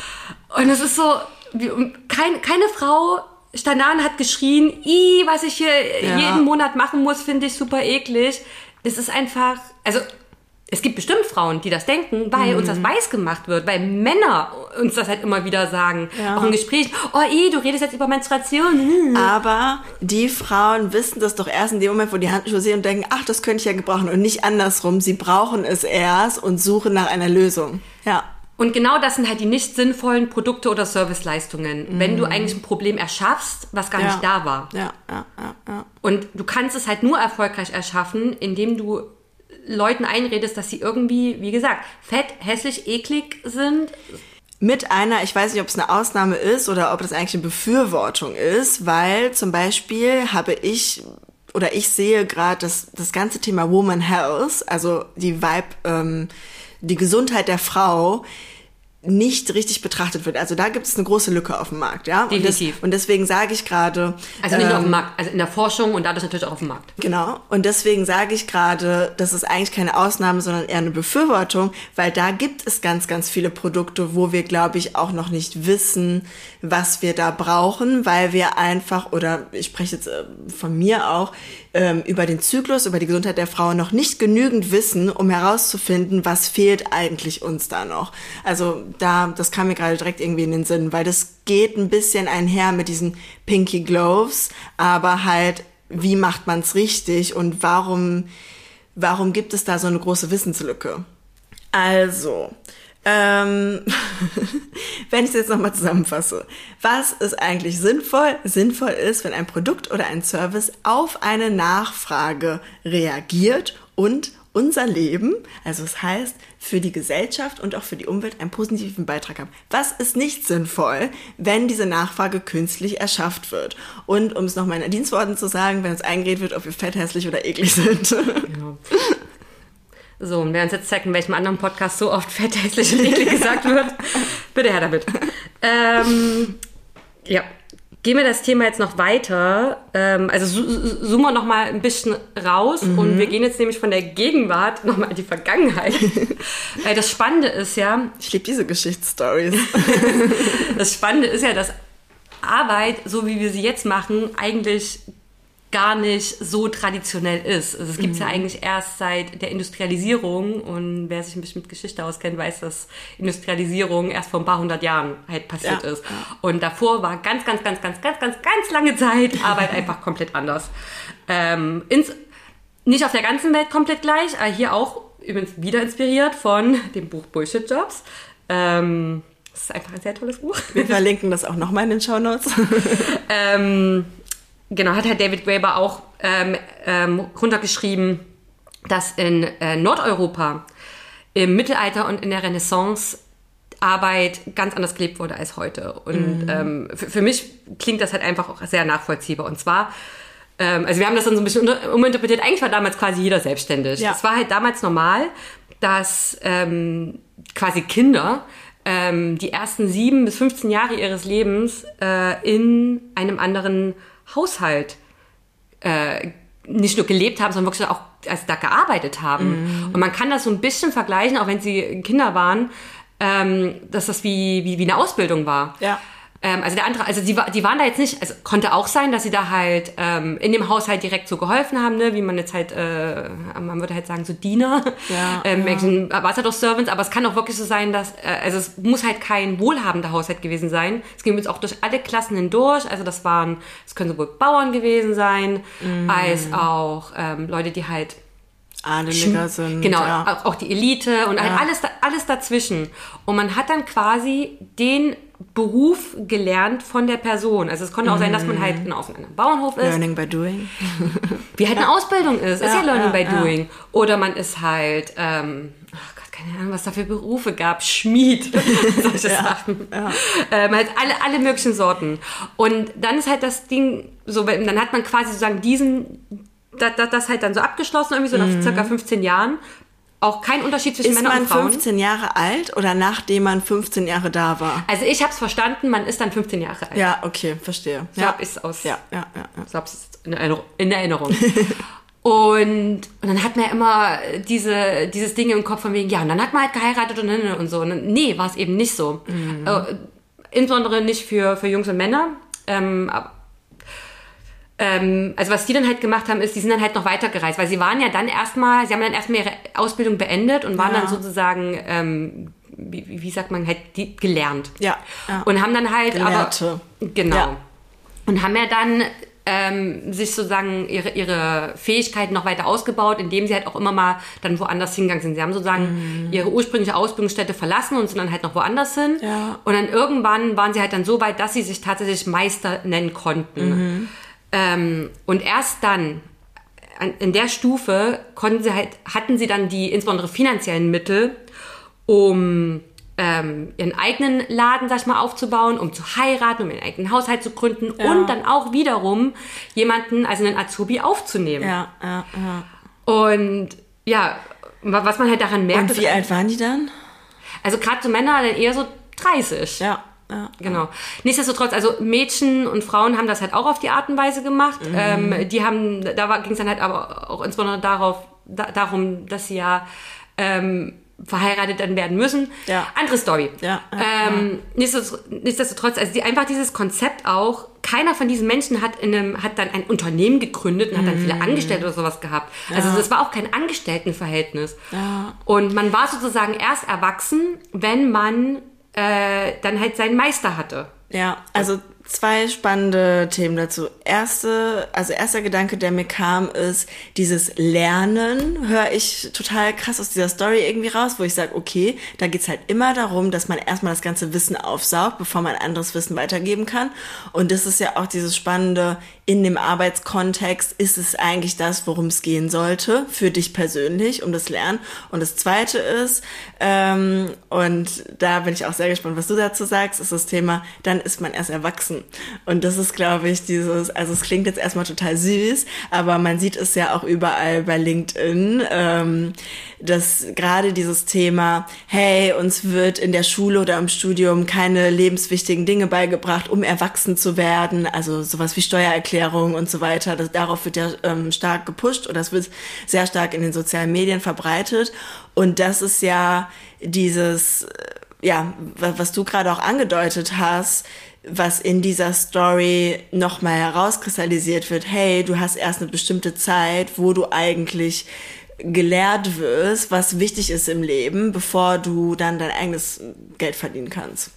und es ist so, wie, kein, keine Frau stand da und hat geschrien, i, was ich hier ja. jeden Monat machen muss, finde ich super eklig. Es ist einfach, also es gibt bestimmt Frauen, die das denken, weil mhm. uns das weiß gemacht wird, weil Männer uns das halt immer wieder sagen. Ja. Auch im Gespräch, oh eh, du redest jetzt über Menstruation. Mhm. Aber die Frauen wissen das doch erst in dem Moment, wo die Handschuhe sehen und denken, ach, das könnte ich ja gebrauchen und nicht andersrum. Sie brauchen es erst und suchen nach einer Lösung. Ja. Und genau das sind halt die nicht sinnvollen Produkte oder Serviceleistungen, mhm. wenn du eigentlich ein Problem erschaffst, was gar ja. nicht da war. Ja, ja, ja, ja. Und du kannst es halt nur erfolgreich erschaffen, indem du Leuten einredest, dass sie irgendwie, wie gesagt, fett, hässlich, eklig sind. Mit einer, ich weiß nicht, ob es eine Ausnahme ist oder ob das eigentlich eine Befürwortung ist, weil zum Beispiel habe ich oder ich sehe gerade das, das ganze Thema Woman Health, also die Vibe, ähm, die Gesundheit der Frau, nicht richtig betrachtet wird. Also da gibt es eine große Lücke auf dem Markt, ja. Definitiv. Und, das, und deswegen sage ich gerade. Also nicht nur auf dem ähm, Markt, also in der Forschung und dadurch natürlich auch auf dem Markt. Genau. Und deswegen sage ich gerade, das ist eigentlich keine Ausnahme, sondern eher eine Befürwortung, weil da gibt es ganz, ganz viele Produkte, wo wir, glaube ich, auch noch nicht wissen, was wir da brauchen, weil wir einfach, oder ich spreche jetzt äh, von mir auch, ähm, über den Zyklus, über die Gesundheit der Frau noch nicht genügend wissen, um herauszufinden, was fehlt eigentlich uns da noch. Also da, das kam mir gerade direkt irgendwie in den Sinn, weil das geht ein bisschen einher mit diesen Pinky Gloves, aber halt, wie macht man es richtig und warum, warum gibt es da so eine große Wissenslücke? Also, ähm, wenn ich es jetzt nochmal zusammenfasse, was ist eigentlich sinnvoll? Sinnvoll ist, wenn ein Produkt oder ein Service auf eine Nachfrage reagiert und unser Leben, also das heißt für die Gesellschaft und auch für die Umwelt einen positiven Beitrag haben. Was ist nicht sinnvoll, wenn diese Nachfrage künstlich erschafft wird? Und um es nochmal in Dienstworten zu sagen, wenn uns eingeredet wird, ob wir fett, hässlich oder eklig sind. Ja. So, und wer uns jetzt zeigt, in welchem anderen Podcast so oft fett, hässlich und eklig gesagt wird, bitte her damit. Ähm, ja, gehen wir das Thema jetzt noch weiter. Ähm, also zoomen wir noch mal ein bisschen raus mhm. und wir gehen jetzt nämlich von der Gegenwart noch mal in die Vergangenheit. Weil das Spannende ist ja... Ich liebe diese Geschichtsstories. das Spannende ist ja, dass Arbeit, so wie wir sie jetzt machen, eigentlich gar nicht so traditionell ist. Also es gibt es ja eigentlich erst seit der Industrialisierung und wer sich ein bisschen mit Geschichte auskennt, weiß, dass Industrialisierung erst vor ein paar hundert Jahren halt passiert Ja. ist. Und davor war ganz, ganz, ganz, ganz, ganz, ganz, ganz lange Zeit Arbeit einfach komplett anders. Ähm, ins, nicht auf der ganzen Welt komplett gleich, aber hier auch übrigens wieder inspiriert von dem Buch Bullshit Jobs. Ähm, das ist einfach ein sehr tolles Buch. Wir verlinken das auch nochmal in den Shownotes. Ähm, genau, hat Herr David Graeber auch ähm, ähm, runtergeschrieben, dass in äh, Nordeuropa im Mittelalter und in der Renaissance Arbeit ganz anders gelebt wurde als heute. Und ähm, für, für mich klingt das halt einfach auch sehr nachvollziehbar. Und zwar, ähm, also wir haben das dann so ein bisschen uminterpretiert, eigentlich war damals quasi jeder selbstständig. Ja. Es war halt damals normal, dass ähm, quasi Kinder ähm, die ersten sieben bis 15 Jahre ihres Lebens äh, in einem anderen Haushalt äh, nicht nur gelebt haben, sondern wirklich auch also da gearbeitet haben. Und man kann das so ein bisschen vergleichen, auch wenn sie Kinder waren, ähm, dass das wie, wie, wie eine Ausbildung war. Ja. Ähm, also der andere, also die, die waren da jetzt nicht, also konnte auch sein, dass sie da halt ähm, in dem Haushalt direkt so geholfen haben, ne? wie man jetzt halt, äh, man würde halt sagen, so Diener, Ja, ähm, ja. Ambassador Servants, aber es kann auch wirklich so sein, dass, äh, also es muss halt kein wohlhabender Haushalt gewesen sein. Es ging jetzt auch durch alle Klassen hindurch, also das waren, es können sowohl Bauern gewesen sein, Mhm. als auch ähm, Leute, die halt Adeliger sind. Genau, Ja. auch, auch die Elite und Ja. halt alles, alles dazwischen. Und man hat dann quasi den Beruf gelernt von der Person. Also es konnte auch sein, dass man halt auf einem Bauernhof ist, Learning by doing. wie halt eine Ausbildung ist. ist ja Ja, Learning ja, by ja. Doing. Oder man ist halt, ähm, ach Gott, keine Ahnung, was da für Berufe gab. Schmied, solche Sachen. Ähm, halt alle, alle möglichen Sorten. Und dann ist halt das Ding, so, dann hat man quasi sozusagen diesen, das, das, das halt dann so abgeschlossen, irgendwie so nach circa 15 Jahren. Auch kein Unterschied zwischen Mhm. Ist Männern man und Frauen. 15 Jahre alt oder nachdem man 15 Jahre da war? Also ich habe es verstanden, man ist dann 15 Jahre alt. Ja, okay, verstehe. So ja. hab ich's aus. Ja, ja, ja. ja. So habe ich es in Erinnerung. In Erinnerung. und, und dann hat man ja immer diese, dieses Ding im Kopf von wegen, ja, und dann hat man halt geheiratet und, und so. Und nee, war es eben nicht so. Äh, insbesondere nicht für, für Jungs und Männer. Ähm, ähm, also was die dann halt gemacht haben, ist, die sind dann halt noch weitergereist, weil sie waren ja dann erstmal, sie haben dann erstmal ihre Ausbildung beendet und waren Ja. dann sozusagen, ähm, wie, wie sagt man, halt die, gelernt. Ja, ja. Und haben dann halt Gelehrte. aber genau Ja. und haben ja dann ähm, sich sozusagen ihre, ihre Fähigkeiten noch weiter ausgebaut, indem sie halt auch immer mal dann woanders hingegangen sind. Sie haben sozusagen ihre ursprüngliche Ausbildungsstätte verlassen und sind dann halt noch woanders hin. Ja. Und dann irgendwann waren sie halt dann so weit, dass sie sich tatsächlich Meister nennen konnten. Ähm, und erst dann, an, in der Stufe, konnten sie halt, hatten sie dann die insbesondere finanziellen Mittel, um ähm, ihren eigenen Laden, sag ich mal, aufzubauen, um zu heiraten, um ihren eigenen Haushalt zu gründen und dann auch wiederum jemanden, also einen Azubi aufzunehmen. Ja, ja, ja. Und ja, wa- was man halt daran merkt, Und wie alt waren die dann? also gerade so Männer dann eher so 30. Ja, ja. Genau. Nichtsdestotrotz, also Mädchen und Frauen haben das halt auch auf die Art und Weise gemacht. Mhm. Ähm, die haben, da ging es dann halt aber auch insbesondere darauf, da, darum, dass sie ja ähm, verheiratet dann werden müssen. Ja. Andere Story. Ja, ja, ähm, nichtsdestotrotz, also die, einfach dieses Konzept auch, keiner von diesen Menschen hat in einem, hat dann ein Unternehmen gegründet und hat dann Mhm. viele Angestellte oder sowas gehabt. Also das war auch kein Angestelltenverhältnis. Ja. Und man war sozusagen erst erwachsen, wenn man äh, dann halt seinen Meister hatte. Ja, also zwei spannende Themen dazu. Erste, also erster Gedanke, der mir kam, ist dieses Lernen, höre ich total krass aus dieser Story irgendwie raus, wo ich sage, okay, da geht's halt immer darum, dass man erstmal das ganze Wissen aufsaugt, bevor man anderes Wissen weitergeben kann. Und das ist ja auch dieses Spannende, in dem Arbeitskontext ist es eigentlich das, worum es gehen sollte, für dich persönlich, um das Lernen. Und das Zweite ist, ähm, und da bin ich auch sehr gespannt, was du dazu sagst, ist das Thema, dann ist man erst erwachsen. Und das ist, glaube ich, dieses, also es klingt jetzt erstmal total süß, aber man sieht es ja auch überall bei LinkedIn, ähm, dass gerade dieses Thema, hey, uns wird in der Schule oder im Studium keine lebenswichtigen Dinge beigebracht, um erwachsen zu werden, also sowas wie Steuererklärung und so weiter. Das, darauf wird ja ähm, stark gepusht oder das wird sehr stark in den sozialen Medien verbreitet. Und das ist ja dieses ja, was du gerade auch angedeutet hast, was in dieser Story nochmal herauskristallisiert wird, hey, du hast erst eine bestimmte Zeit, wo du eigentlich gelehrt wirst, was wichtig ist im Leben, bevor du dann dein eigenes Geld verdienen kannst.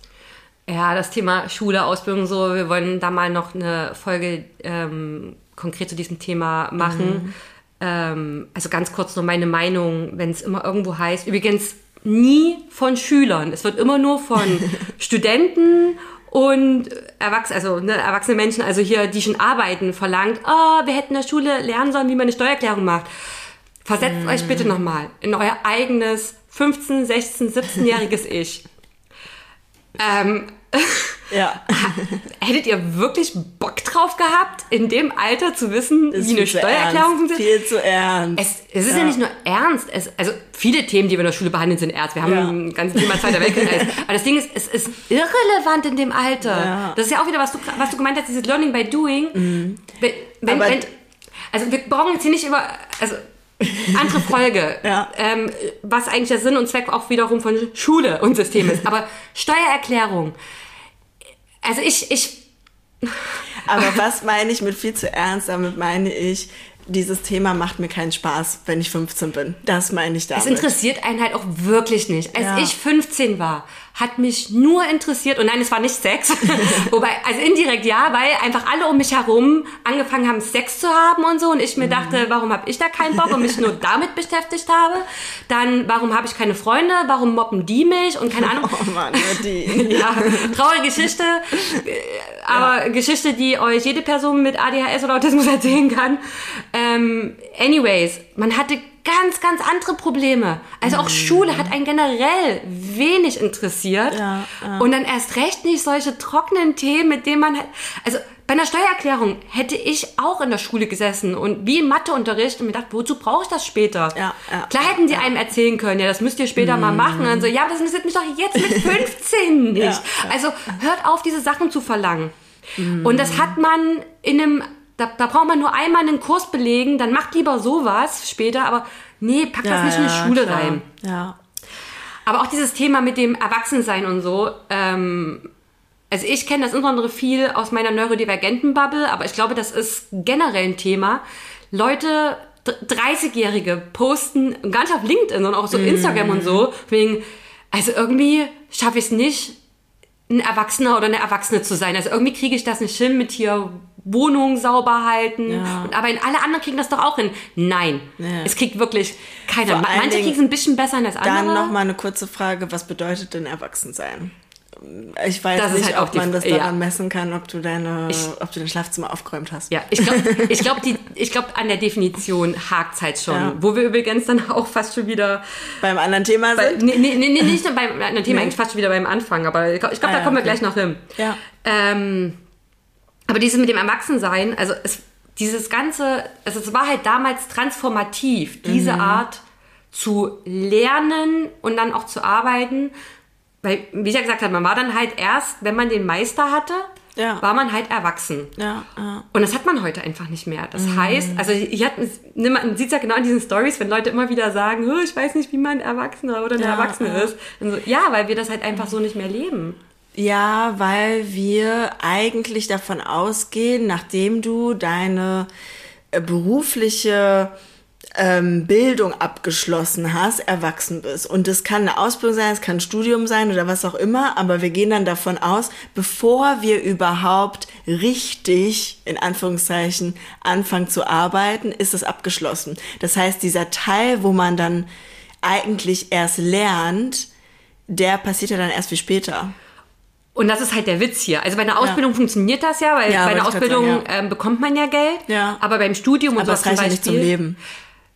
Ja, das Thema Schule, Ausbildung, so, wir wollen da mal noch eine Folge ähm, konkret zu diesem Thema machen. Mhm. Ähm, also ganz kurz nur meine Meinung, wenn es immer irgendwo heißt, übrigens nie von Schülern, es wird immer nur von Studenten und Erwachsene, also ne, erwachsene Menschen, also hier, die schon arbeiten, verlangt, oh, wir hätten in der Schule lernen sollen, wie man eine Steuererklärung macht. Versetzt mm. euch bitte nochmal in euer eigenes 15, 16, 17-jähriges Ich. Ähm, ja. Hättet ihr wirklich Bock drauf gehabt, in dem Alter zu wissen, das wie eine Steuererklärung funktioniert? Viel zu ernst. Es, es ist ja. ja. nicht nur ernst. Es, also viele Themen, die wir in der Schule behandeln, sind ernst. Wir haben ja. ein ganzes Thema Zweiter Weltkrieg. Aber das Ding ist, es ist irrelevant in dem Alter. Ja. Das ist ja auch wieder, was du, was du gemeint hast, dieses Learning by Doing. Mhm. Wenn, wenn, wenn, also wir brauchen jetzt hier nicht über... Also, andere Folge, ja. ähm, was eigentlich der Sinn und Zweck auch wiederum von Schule und System ist. Aber Steuererklärung, also ich, ich. Aber was meine ich mit viel zu ernst? Damit meine ich, dieses Thema macht mir keinen Spaß, wenn ich 15 bin. Das meine ich damit. Es interessiert einen halt auch wirklich nicht. Als ja. ich 15 war, hat mich nur interessiert, und nein, es war nicht Sex, wobei, also indirekt ja, weil einfach alle um mich herum angefangen haben, Sex zu haben und so, und ich mir mhm. dachte, warum habe ich da keinen Bock und mich nur damit beschäftigt habe. Dann, warum habe ich keine Freunde, warum mobben die mich und keine Ahnung. Oh Mann, die. ja, traurige Geschichte, aber ja. Geschichte, die euch jede Person mit ADHS oder Autismus erzählen kann. Ähm, anyways, man hatte ganz, ganz andere Probleme. Also auch mhm. Schule hat einen generell wenig interessiert. Ja, ja. Und dann erst recht nicht solche trockenen Themen, mit denen man, also bei einer Steuererklärung hätte ich auch in der Schule gesessen und wie im Matheunterricht und mir gedacht, wozu brauche ich das später? Ja, ja, Klar hätten sie einem erzählen können, ja, das müsst ihr später mm. mal machen. Und dann so, ja, aber das interessiert mich doch jetzt mit 15 nicht. Also hört auf, diese Sachen zu verlangen. Mm. Und das hat man in einem da, da braucht man nur einmal einen Kurs belegen, dann macht lieber sowas später, aber nee, pack das ja, nicht in die Schule klar. rein. Ja. Aber auch dieses Thema mit dem Erwachsensein und so, ähm, also ich kenne das insbesondere viel aus meiner neurodivergenten Bubble, aber ich glaube, das ist generell ein Thema. Leute, 30-Jährige posten gar nicht auf LinkedIn, sondern auch so mm. Instagram und so, wegen, also irgendwie schaffe ich es nicht, ein Erwachsener oder eine Erwachsene zu sein. Also irgendwie kriege ich das nicht hin mit hier Wohnung sauber halten. Ja. Und, aber in alle anderen kriegen das doch auch hin. Nein, ja. es kriegt wirklich keiner. Manche kriegen es ein bisschen besser als andere. Dann noch mal eine kurze Frage: Was bedeutet denn Erwachsensein? Ich weiß das nicht, halt ob man das daran ja. messen kann, ob du deine, ich, ob du dein Schlafzimmer aufgeräumt hast. Ja, ich glaube, ich glaube, an der Definition hakt es halt schon. Ja. Wo wir übrigens dann auch fast schon wieder beim anderen Thema sind. nee, nee, nee, nicht beim anderen Thema, nee. eigentlich fast schon wieder beim Anfang. Aber ich glaube, glaub, ah, da kommen okay. wir gleich noch hin. Ja. Ähm, aber dieses mit dem Erwachsensein, also es, dieses ganze, also es war halt damals transformativ, diese mhm. Art zu lernen und dann auch zu arbeiten. Weil, wie ich ja gesagt habe, man war dann halt erst, wenn man den Meister hatte, ja. war man halt erwachsen. Ja, ja. Und das hat man heute einfach nicht mehr. Das mhm. heißt, also ich hat, man sieht es ja genau in diesen Stories, wenn Leute immer wieder sagen, ich weiß nicht, wie man Erwachsener oder eine Erwachsene ist. So, ja, weil wir das halt einfach so nicht mehr leben. Ja, weil wir eigentlich davon ausgehen, nachdem du deine äh, berufliche ähm, Bildung abgeschlossen hast, erwachsen bist. Und das kann eine Ausbildung sein, es kann ein Studium sein oder was auch immer, aber wir gehen dann davon aus, bevor wir überhaupt richtig, in Anführungszeichen, anfangen zu arbeiten, ist es abgeschlossen. Das heißt, dieser Teil, wo man dann eigentlich erst lernt, der passiert ja dann erst viel später. Und das ist halt der Witz hier. Also bei einer Ausbildung ja. funktioniert das ja, weil ja, bei einer Ausbildung sagen, ja. ähm, bekommt man ja Geld. Ja. Aber beim Studium und aber was zum Beispiel, nicht zum Leben.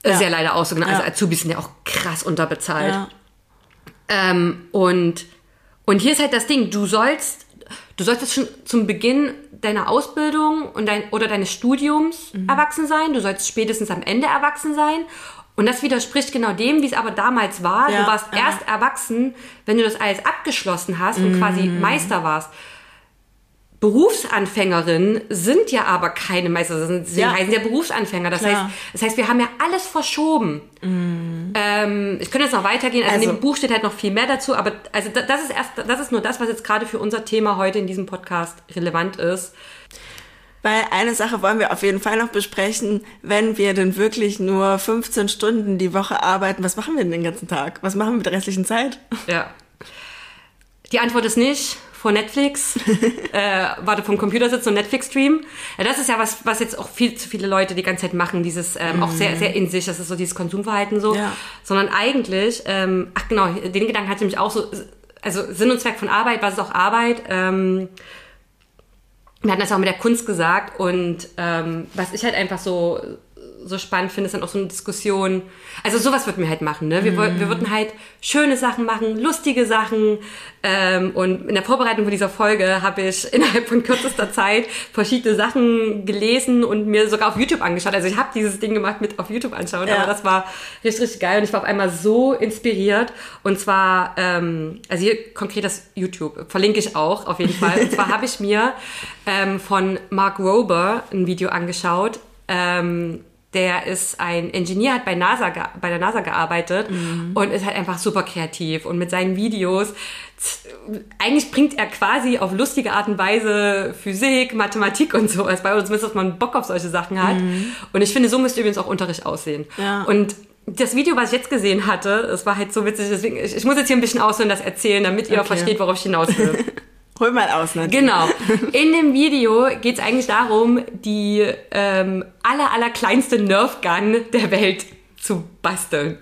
Ist ja leider auch so. Genau. Also Azubis sind ja auch krass unterbezahlt. Ähm, und, und hier ist halt das Ding, du sollst, du solltest schon zum Beginn deiner Ausbildung und dein, oder deines Studiums mhm. erwachsen sein. Du sollst spätestens am Ende erwachsen sein. Und das widerspricht genau dem, wie es aber damals war. Ja, du warst ja. erst erwachsen, wenn du das alles abgeschlossen hast und quasi mhm. Meister warst. Berufsanfängerinnen sind ja aber keine Meister, sie ja. heißen ja Berufsanfänger. Das heißt, das heißt, wir haben ja alles verschoben. Mm. Ähm, ich könnte jetzt noch weitergehen. Also, in Also- dem Buch steht halt noch viel mehr dazu, aber also da- das ist erst, das ist nur das, was jetzt gerade für unser Thema heute in diesem Podcast relevant ist. Weil eine Sache wollen wir auf jeden Fall noch besprechen. Wenn wir denn wirklich nur 15 Stunden die Woche arbeiten, was machen wir denn den ganzen Tag? Was machen wir mit der restlichen Zeit? Ja. Die Antwort ist nicht vor Netflix, äh, warte vom Computer sitzen und Netflix streamen. Ja, das ist ja was, was jetzt auch viel zu viele Leute die ganze Zeit machen, dieses ähm, auch sehr, sehr in sich, das ist so dieses Konsumverhalten so. Ja. Sondern eigentlich, ähm, ach genau, den Gedanken hatte ich nämlich auch so, also Sinn und Zweck von Arbeit, was ist auch Arbeit? Ähm, wir hatten das auch mit der Kunst gesagt und ähm, was ich halt einfach so so spannend finde, ist dann auch so eine Diskussion. Also sowas würden wir halt machen, ne? Wir, woll- wir würden halt schöne Sachen machen, lustige Sachen. Ähm, und in der Vorbereitung für dieser Folge habe ich innerhalb von kürzester Zeit verschiedene Sachen gelesen und mir sogar auf YouTube angeschaut. Also ich habe dieses Ding gemacht mit auf YouTube anschauen, Ja. aber das war richtig, richtig geil und ich war auf einmal so inspiriert. Und zwar, ähm, also hier konkret das YouTube, verlinke ich auch auf jeden Fall. Und zwar habe ich mir ähm, von Mark Rober ein Video angeschaut. Ähm, der ist ein Ingenieur, hat bei, NASA, bei der NASA gearbeitet und ist halt einfach super kreativ. Und mit seinen Videos, eigentlich bringt er quasi auf lustige Art und Weise Physik, Mathematik und so. Also bei uns zumindest, dass man Bock auf solche Sachen hat. Und ich finde, so müsste übrigens auch Unterricht aussehen. Ja. Und das Video, was ich jetzt gesehen hatte, das war halt so witzig. Deswegen, ich, ich muss jetzt hier ein bisschen ausholen, das erzählen, damit ihr Okay. versteht, worauf ich hinaus will. Hol mal aus, Nadine. Genau. In dem Video geht es eigentlich darum, die ähm, aller, aller kleinste Nerf Gun der Welt zu basteln.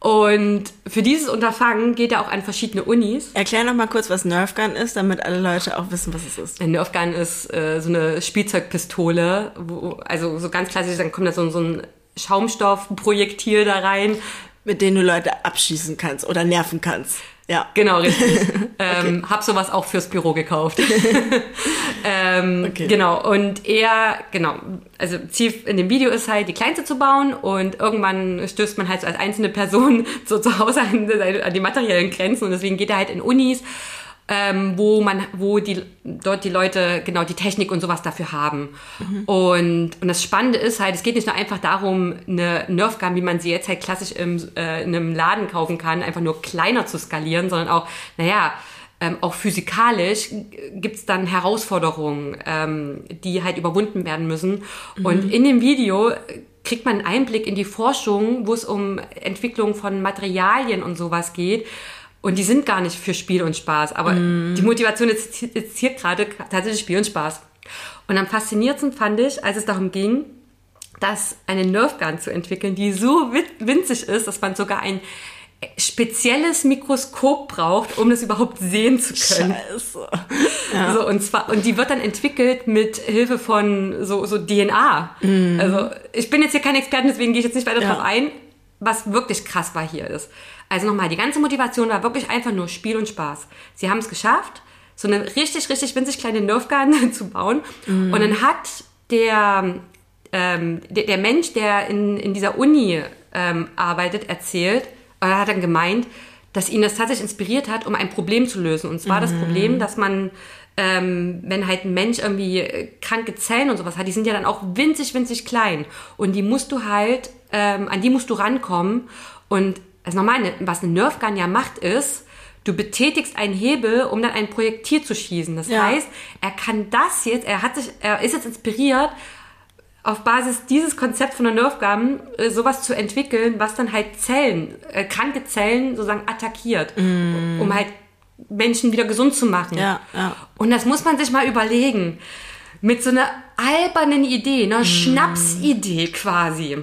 Und für dieses Unterfangen geht er auch an verschiedene Unis. Erklär noch mal kurz, was Nerfgun ist, damit alle Leute auch wissen, was es ist. Eine Nerf Gun ist äh, so eine Spielzeugpistole, wo, also so ganz klassisch, dann kommt da so, so ein Schaumstoffprojektil da rein. Mit denen du Leute abschießen kannst oder nerven kannst. Ja. Genau, richtig. ähm, hab sowas auch fürs Büro gekauft. ähm, Okay. Genau, und er, genau, also Ziel in dem Video ist halt, die kleinste zu bauen und irgendwann stößt man halt so als einzelne Person so zu Hause an, an die materiellen Grenzen und deswegen geht er halt in Unis, ähm, wo man, wo die dort die Leute genau die Technik und sowas dafür haben. Und, und das Spannende ist halt, es geht nicht nur einfach darum, eine Nerfgun, wie man sie jetzt halt klassisch im, äh, in einem Laden kaufen kann, einfach nur kleiner zu skalieren, sondern auch, naja, ähm, auch physikalisch gibt's dann Herausforderungen, ähm, die halt überwunden werden müssen. Und in dem Video kriegt man einen Einblick in die Forschung, wo es um Entwicklung von Materialien und sowas geht. Und die sind gar nicht für Spiel und Spaß, aber die Motivation ist, ist hier gerade tatsächlich Spiel und Spaß. Und am faszinierendsten fand ich, als es darum ging, dass eine Nerfgun zu entwickeln, die so win- winzig ist, dass man sogar ein spezielles Mikroskop braucht, um das überhaupt sehen zu können. Scheiße. So, und zwar, und die wird dann entwickelt mit Hilfe von so, so DNA. Also, ich bin jetzt hier kein Experte, deswegen gehe ich jetzt nicht weiter Ja. drauf ein, was wirklich krass war hier ist. Also nochmal, die ganze Motivation war wirklich einfach nur Spiel und Spaß. Sie haben es geschafft, so eine richtig, richtig winzig kleine Nerfgun zu bauen. Und dann hat der, ähm, der, der Mensch, der in, in dieser Uni ähm, arbeitet, erzählt, oder hat dann gemeint, dass ihn das tatsächlich inspiriert hat, um ein Problem zu lösen. Und zwar das Problem, dass man, ähm, wenn halt ein Mensch irgendwie kranke Zellen und sowas hat, die sind ja dann auch winzig, winzig klein. Und die musst du halt, ähm, an die musst du rankommen. Und also nochmal, ne- was eine Nerfgun ja macht, ist, du betätigst einen Hebel, um dann ein Projektil zu schießen. Das Ja. heißt, er kann das jetzt, er hat sich, er ist jetzt inspiriert, auf Basis dieses Konzepts von der Nerfgun äh, sowas zu entwickeln, was dann halt Zellen, äh, kranke Zellen sozusagen attackiert, um halt Menschen wieder gesund zu machen. Ja, ja. Und das muss man sich mal überlegen. Mit so einer albernen Idee, einer Schnapsidee quasi.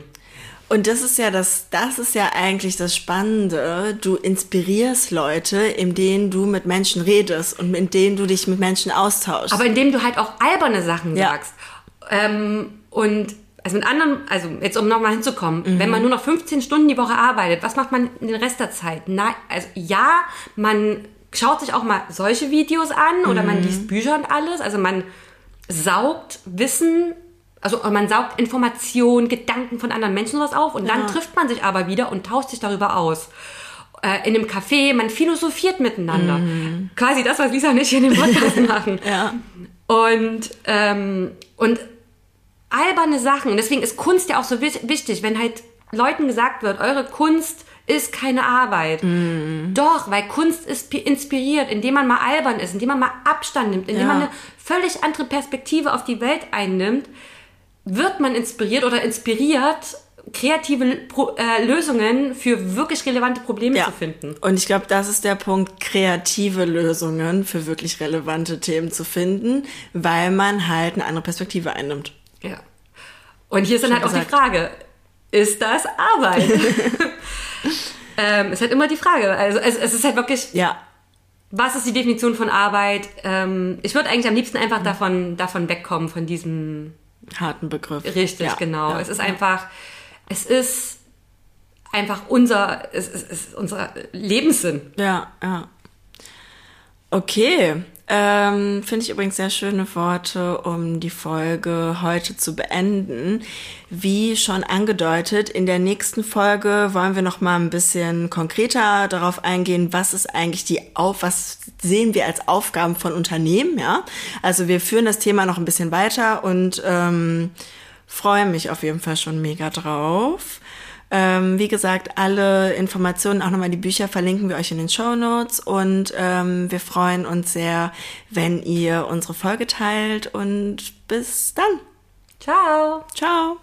Und das ist ja das, das ist ja eigentlich das Spannende. Du inspirierst Leute, indem du mit Menschen redest und mit denen du dich mit Menschen austauschst. Aber indem du halt auch alberne Sachen Ja. sagst. Ähm, und also mit anderen, also jetzt um nochmal hinzukommen, wenn man nur noch 15 Stunden die Woche arbeitet, was macht man den Rest der Zeit? Nein, also ja, man schaut sich auch mal solche Videos an oder man liest Bücher und alles. Also man saugt Wissen, also man saugt Informationen, Gedanken von anderen Menschen sowas auf und dann trifft man sich aber wieder und tauscht sich darüber aus. Äh, in einem Café, man philosophiert miteinander. Quasi das, was Lisa und ich hier in dem Podcast machen. ja. Und, ähm, und alberne Sachen. Und deswegen ist Kunst ja auch so wi- wichtig, wenn halt Leuten gesagt wird, eure Kunst ist keine Arbeit. Mm. Doch, weil Kunst ist inspiriert, indem man mal albern ist, indem man mal Abstand nimmt, indem ja. man eine völlig andere Perspektive auf die Welt einnimmt, wird man inspiriert oder inspiriert, kreative Pro äh, Lösungen für wirklich relevante Probleme ja. zu finden. Und ich glaube, das ist der Punkt, kreative Lösungen für wirklich relevante Themen zu finden, weil man halt eine andere Perspektive einnimmt. Ja. Und hier ist dann halt gesagt. auch die Frage, ist das Arbeit? ähm, ist halt immer die Frage. Also es, es ist halt wirklich. Ja. Was ist die Definition von Arbeit? Ähm, ich würde eigentlich am liebsten einfach mhm. davon, davon wegkommen, von diesem harten Begriff. Richtig, ja, genau. Ja, es ist ja. einfach, es ist einfach unser, es ist, es ist unser Lebenssinn. Ja, ja. Okay. Ähm, Finde ich übrigens sehr schöne Worte, um die Folge heute zu beenden. Wie schon angedeutet, in der nächsten Folge wollen wir noch mal ein bisschen konkreter darauf eingehen, was ist eigentlich die auf, was sehen wir als Aufgaben von Unternehmen, ja? Also wir führen das Thema noch ein bisschen weiter und ähm, freue mich auf jeden Fall schon mega drauf. Ähm, wie gesagt, alle Informationen, auch nochmal die Bücher verlinken wir euch in den Show Notes und ähm, wir freuen uns sehr, wenn ihr unsere Folge teilt und bis dann. Ciao. Ciao.